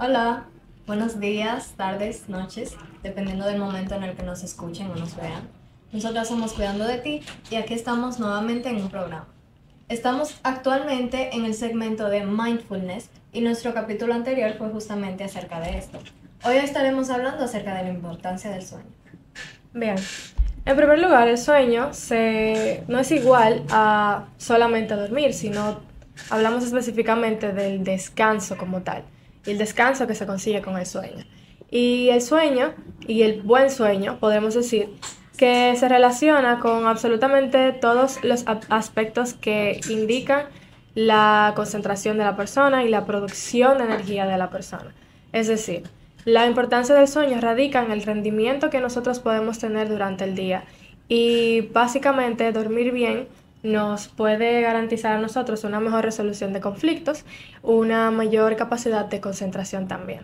Hola, buenos días, tardes, noches, dependiendo del momento en el que nos escuchen o nos vean. Nosotros somos Cuidando de Ti y aquí estamos nuevamente en un programa. Estamos actualmente en el segmento de Mindfulness y nuestro capítulo anterior fue justamente acerca de esto. Hoy estaremos hablando acerca de la importancia del sueño. Bien, en primer lugar, el sueño no es igual a solamente dormir, sino hablamos específicamente del descanso como tal y el descanso que se consigue con el sueño. Y el sueño y el buen sueño, podemos decir, que se relaciona con absolutamente todos los aspectos que indican la concentración de la persona y la producción de energía de la persona. Es decir, la importancia del sueño radica en el rendimiento que nosotros podemos tener durante el día y básicamente dormir bien nos puede garantizar a nosotros una mejor resolución de conflictos, una mayor capacidad de concentración también.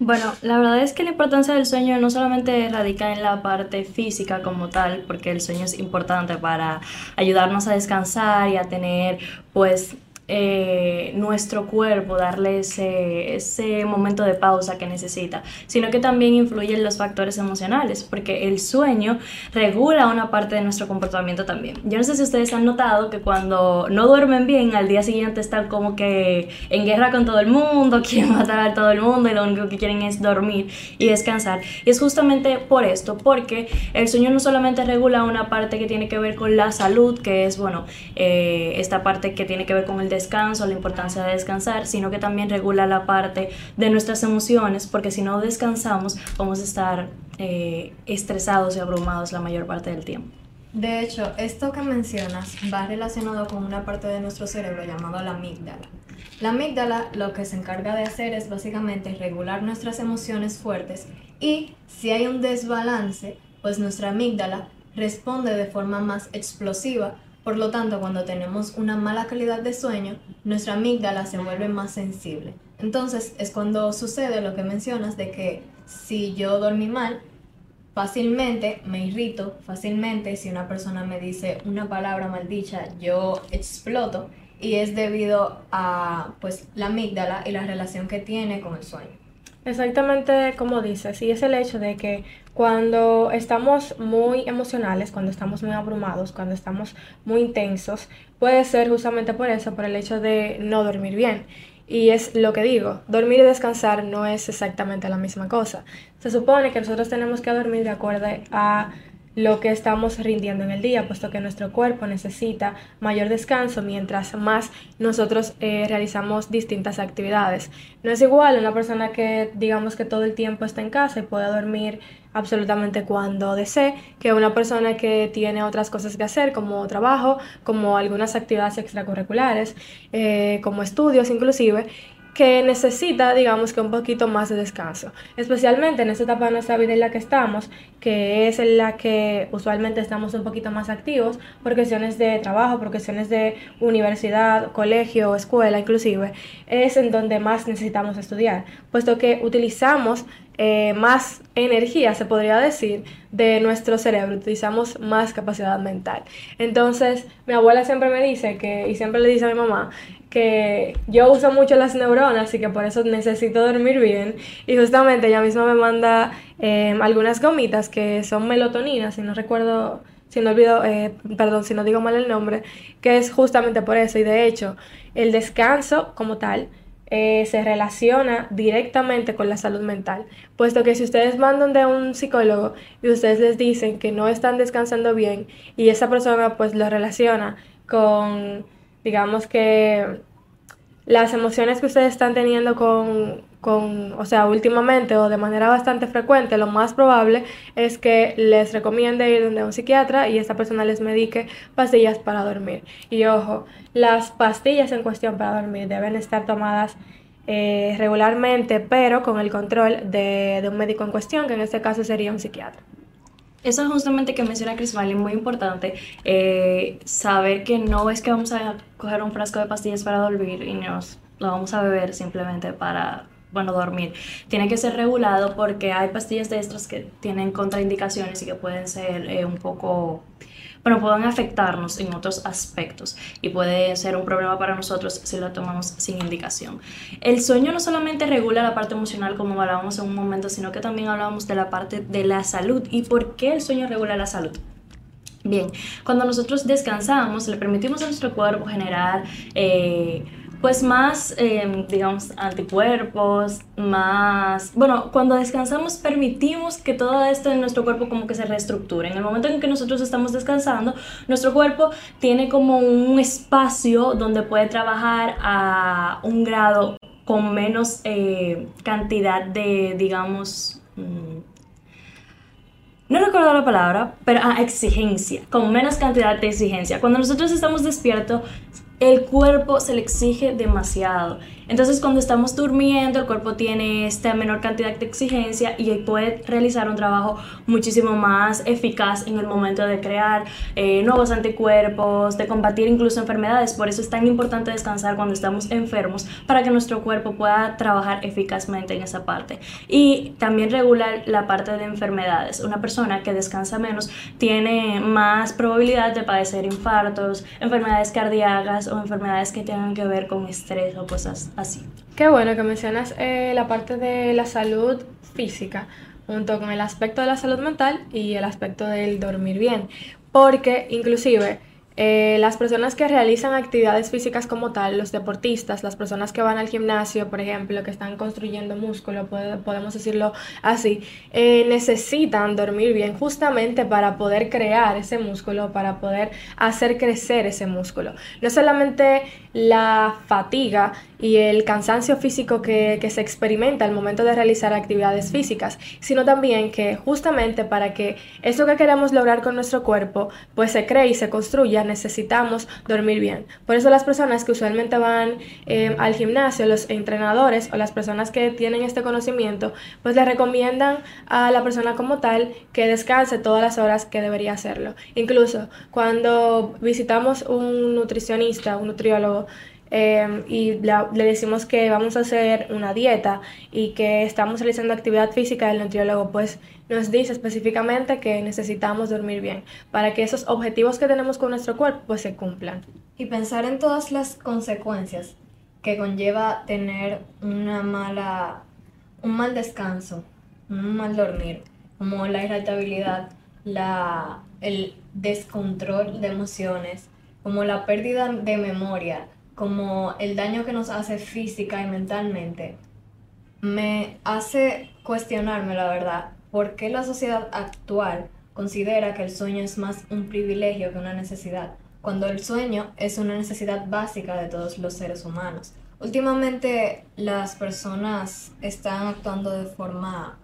Bueno, la verdad es que la importancia del sueño no solamente radica en la parte física como tal, porque el sueño es importante para ayudarnos a descansar y a tener pues eh, nuestro cuerpo, darle ese, ese momento de pausa que necesita, sino que también influyen los factores emocionales, porque el sueño regula una parte de nuestro comportamiento también. Yo no sé si ustedes han notado que cuando no duermen bien, al día siguiente están como que en guerra con todo el mundo, quieren matar a todo el mundo y lo único que quieren es dormir y descansar. Y es justamente por esto, porque el sueño no solamente regula una parte que tiene que ver con la salud, que es, bueno, eh, esta parte que tiene que ver con el la importancia de descansar, sino que también regula la parte de nuestras emociones, porque si no descansamos vamos a estar eh, estresados y abrumados la mayor parte del tiempo. De hecho, esto que mencionas va relacionado con una parte de nuestro cerebro llamada la amígdala. La amígdala lo que se encarga de hacer es básicamente regular nuestras emociones fuertes y si hay un desbalance, pues nuestra amígdala responde de forma más explosiva por lo tanto, cuando tenemos una mala calidad de sueño, nuestra amígdala se vuelve más sensible. Entonces es cuando sucede lo que mencionas de que si yo dormí mal, fácilmente me irrito, fácilmente si una persona me dice una palabra maldicha, yo exploto y es debido a pues la amígdala y la relación que tiene con el sueño. Exactamente como dices, y es el hecho de que cuando estamos muy emocionales, cuando estamos muy abrumados, cuando estamos muy intensos, puede ser justamente por eso, por el hecho de no dormir bien. Y es lo que digo, dormir y descansar no es exactamente la misma cosa. Se supone que nosotros tenemos que dormir de acuerdo a lo que estamos rindiendo en el día, puesto que nuestro cuerpo necesita mayor descanso mientras más nosotros eh, realizamos distintas actividades. No es igual una persona que digamos que todo el tiempo está en casa y puede dormir absolutamente cuando desee, que una persona que tiene otras cosas que hacer como trabajo, como algunas actividades extracurriculares, eh, como estudios inclusive, que necesita, digamos que un poquito más de descanso, especialmente en esta etapa de nuestra vida en la que estamos, que es en la que usualmente estamos un poquito más activos por cuestiones de trabajo, por cuestiones de universidad, colegio, escuela inclusive, es en donde más necesitamos estudiar, puesto que utilizamos eh, más energía, se podría decir, de nuestro cerebro, utilizamos más capacidad mental. Entonces, mi abuela siempre me dice que, y siempre le dice a mi mamá, que yo uso mucho las neuronas y que por eso necesito dormir bien. Y justamente ella misma me manda em, algunas gomitas que son melotoninas, si no recuerdo, si no olvido, eh, perdón, si no digo mal el nombre, que es justamente por eso. Y de hecho, el descanso como tal eh, se relaciona directamente con la salud mental, puesto que si ustedes mandan de un psicólogo y ustedes les dicen que no están descansando bien y esa persona pues lo relaciona con digamos que las emociones que ustedes están teniendo con, con, o sea, últimamente o de manera bastante frecuente, lo más probable es que les recomiende ir donde un psiquiatra y esta persona les medique pastillas para dormir. Y ojo, las pastillas en cuestión para dormir deben estar tomadas eh, regularmente, pero con el control de, de un médico en cuestión, que en este caso sería un psiquiatra. Eso es justamente que menciona Chris Valley, muy importante, eh, saber que no es que vamos a coger un frasco de pastillas para dormir y nos lo vamos a beber simplemente para, bueno, dormir. Tiene que ser regulado porque hay pastillas de estas que tienen contraindicaciones y que pueden ser eh, un poco bueno, pueden afectarnos en otros aspectos y puede ser un problema para nosotros si lo tomamos sin indicación. El sueño no solamente regula la parte emocional como hablábamos en un momento, sino que también hablábamos de la parte de la salud y por qué el sueño regula la salud. Bien, cuando nosotros descansamos, le permitimos a nuestro cuerpo generar eh, pues más, em, digamos, anticuerpos, más... Bueno, cuando descansamos permitimos que todo esto en nuestro cuerpo como que se reestructure. En el momento en que nosotros estamos descansando, nuestro cuerpo tiene como un espacio donde puede trabajar a un grado con menos eh, cantidad de, digamos... Mm, no recuerdo la palabra, pero ah, exigencia, con menos cantidad de exigencia. Cuando nosotros estamos despiertos, el cuerpo se le exige demasiado. Entonces cuando estamos durmiendo el cuerpo tiene esta menor cantidad de exigencia y puede realizar un trabajo muchísimo más eficaz en el momento de crear eh, nuevos anticuerpos, de combatir incluso enfermedades. Por eso es tan importante descansar cuando estamos enfermos para que nuestro cuerpo pueda trabajar eficazmente en esa parte. Y también regular la parte de enfermedades. Una persona que descansa menos tiene más probabilidad de padecer infartos, enfermedades cardíacas o enfermedades que tengan que ver con estrés o cosas así. Qué bueno que mencionas eh, la parte de la salud física junto con el aspecto de la salud mental y el aspecto del dormir bien, porque inclusive eh, las personas que realizan actividades físicas como tal, los deportistas, las personas que van al gimnasio, por ejemplo, que están construyendo músculo, podemos decirlo así, eh, necesitan dormir bien justamente para poder crear ese músculo, para poder hacer crecer ese músculo. No solamente la fatiga y el cansancio físico que, se experimenta al momento de realizar actividades físicas, sino también que justamente para que eso que queremos lograr con nuestro cuerpo pues se cree y se construya, necesitamos dormir bien. Por eso las personas que usualmente van eh, al gimnasio, los entrenadores o las personas que tienen este conocimiento, pues le recomiendan a la persona como tal que descanse todas las horas que debería hacerlo. Incluso cuando visitamos un nutricionista, un nutriólogo, Em, y le decimos que vamos a hacer una dieta y que estamos realizando actividad física, el nutriólogo pues nos dice específicamente que necesitamos dormir bien para que esos objetivos que tenemos con nuestro cuerpo pues se cumplan. Y pensar en todas las consecuencias que conlleva tener una mala, un mal descanso, un mal dormir, como la irritabilidad, la, el descontrol de emociones, como la pérdida de memoria, como el daño que nos hace física y mentalmente, me hace cuestionarme la verdad, ¿por qué la sociedad actual considera que el sueño es más un privilegio que una necesidad, cuando el sueño es una necesidad básica de todos los seres humanos? Últimamente las personas están actuando de forma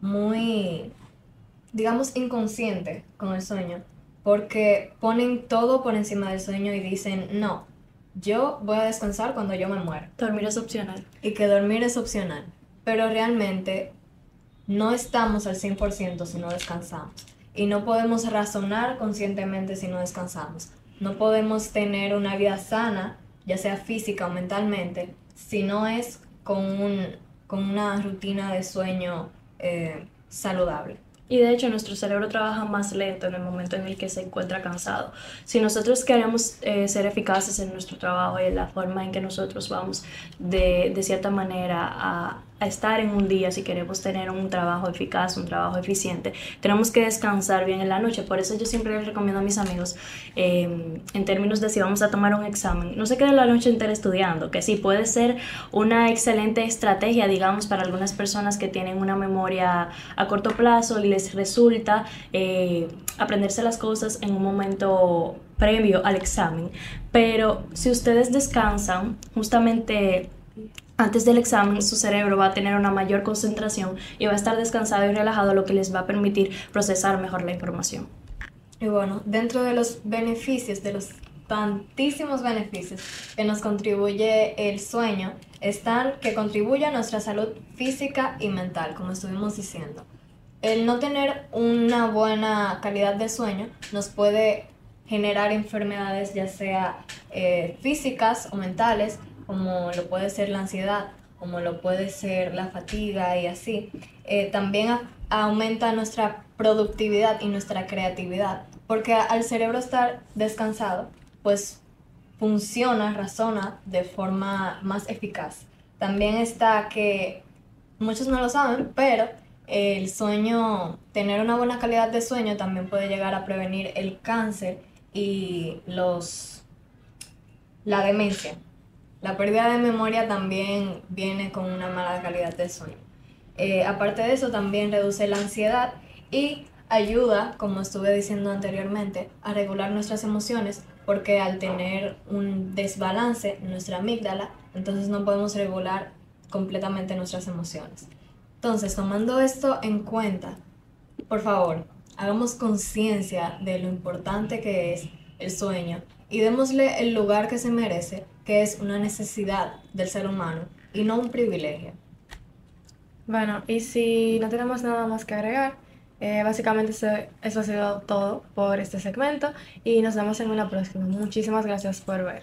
muy, digamos, inconsciente con el sueño, porque ponen todo por encima del sueño y dicen, no, yo voy a descansar cuando yo me muero. Dormir es opcional. Y que dormir es opcional. Pero realmente no estamos al 100% si no descansamos. Y no podemos razonar conscientemente si no descansamos. No podemos tener una vida sana, ya sea física o mentalmente, si no es con, un, con una rutina de sueño eh, saludable. Y de hecho nuestro cerebro trabaja más lento en el momento en el que se encuentra cansado. Si nosotros queremos eh, ser eficaces en nuestro trabajo y en la forma en que nosotros vamos de, de cierta manera a, a estar en un día, si queremos tener un trabajo eficaz, un trabajo eficiente, tenemos que descansar bien en la noche. Por eso yo siempre les recomiendo a mis amigos, em, en términos de si vamos a tomar un examen, no se queden la noche entera estudiando, que sí puede ser una excelente estrategia, digamos, para algunas personas que tienen una memoria a corto plazo y les resulta eh, aprenderse las cosas en un momento previo al examen. Pero si ustedes descansan, justamente antes del examen su cerebro va a tener una mayor concentración y va a estar descansado y relajado, lo que les va a permitir procesar mejor la información. Y bueno, dentro de los beneficios, de los tantísimos beneficios que nos contribuye el sueño, están que contribuye a nuestra salud física y mental, como estuvimos diciendo. El no tener una buena calidad de sueño nos puede generar enfermedades ya sea eh, físicas o mentales como lo puede ser la ansiedad, como lo puede ser la fatiga y así, eh, también aumenta nuestra productividad y nuestra creatividad, porque al cerebro estar descansado, pues funciona, razona de forma más eficaz. También está que muchos no lo saben, pero el sueño, tener una buena calidad de sueño también puede llegar a prevenir el cáncer y los la demencia. La pérdida de memoria también viene con una mala calidad de sueño. Eh, aparte de eso, también reduce la ansiedad y ayuda, como estuve diciendo anteriormente, a regular nuestras emociones, porque al tener un desbalance en nuestra amígdala, entonces no podemos regular completamente nuestras emociones. Entonces, tomando esto en cuenta, por favor, hagamos conciencia de lo importante que es el sueño y démosle el lugar que se merece, que es una necesidad del ser humano y no un privilegio. Bueno, y si no tenemos nada más que agregar, eh, básicamente eso, eso ha sido todo por este segmento y nos vemos en una próxima. Muchísimas gracias por ver.